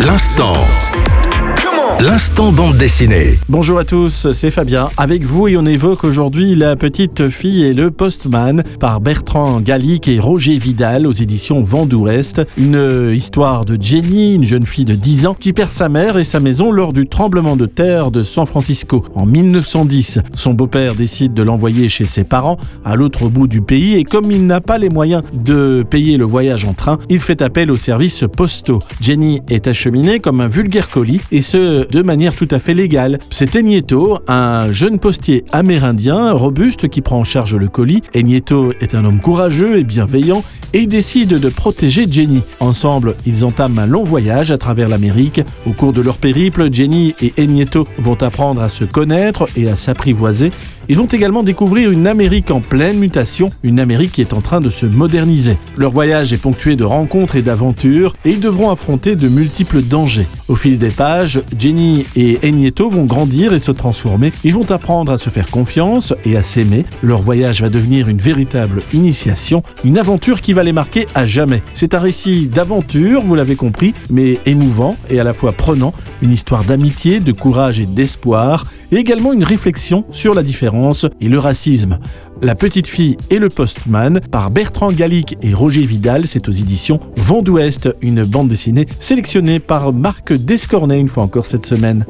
L'instant. L'instant bande dessinée. Bonjour à tous, c'est Fabien. Avec vous et on évoque aujourd'hui La petite fille et le postman par Bertrand Gallic et Roger Vidal aux éditions Vent d'Ouest. Une histoire de Jenny, une jeune fille de 10 ans qui perd sa mère et sa maison lors du tremblement de terre de San Francisco en 1910. Son beau-père décide de l'envoyer chez ses parents à l'autre bout du pays et comme il n'a pas les moyens de payer le voyage en train, il fait appel aux services postaux. Jenny est acheminée comme un vulgaire colis et ce de manière tout à fait légale. C'est Enieto, un jeune postier amérindien robuste qui prend en charge le colis. Enieto est un homme courageux et bienveillant et décide de protéger Jenny. Ensemble, ils entament un long voyage à travers l'Amérique. Au cours de leur périple, Jenny et Enieto vont apprendre à se connaître et à s'apprivoiser. Ils vont également découvrir une Amérique en pleine mutation, une Amérique qui est en train de se moderniser. Leur voyage est ponctué de rencontres et d'aventures et ils devront affronter de multiples dangers. Au fil des pages, Jenny et Enieto vont grandir et se transformer. Ils vont apprendre à se faire confiance et à s'aimer. Leur voyage va devenir une véritable initiation, une aventure qui va les marquer à jamais. C'est un récit d'aventure, vous l'avez compris, mais émouvant et à la fois prenant, une histoire d'amitié, de courage et d'espoir, et également une réflexion sur la différence et le racisme. La petite fille et le postman par Bertrand Gallic et Roger Vidal, c'est aux éditions Vent d'Ouest, une bande dessinée sélectionnée par Marc Descornet une fois encore cette semaine.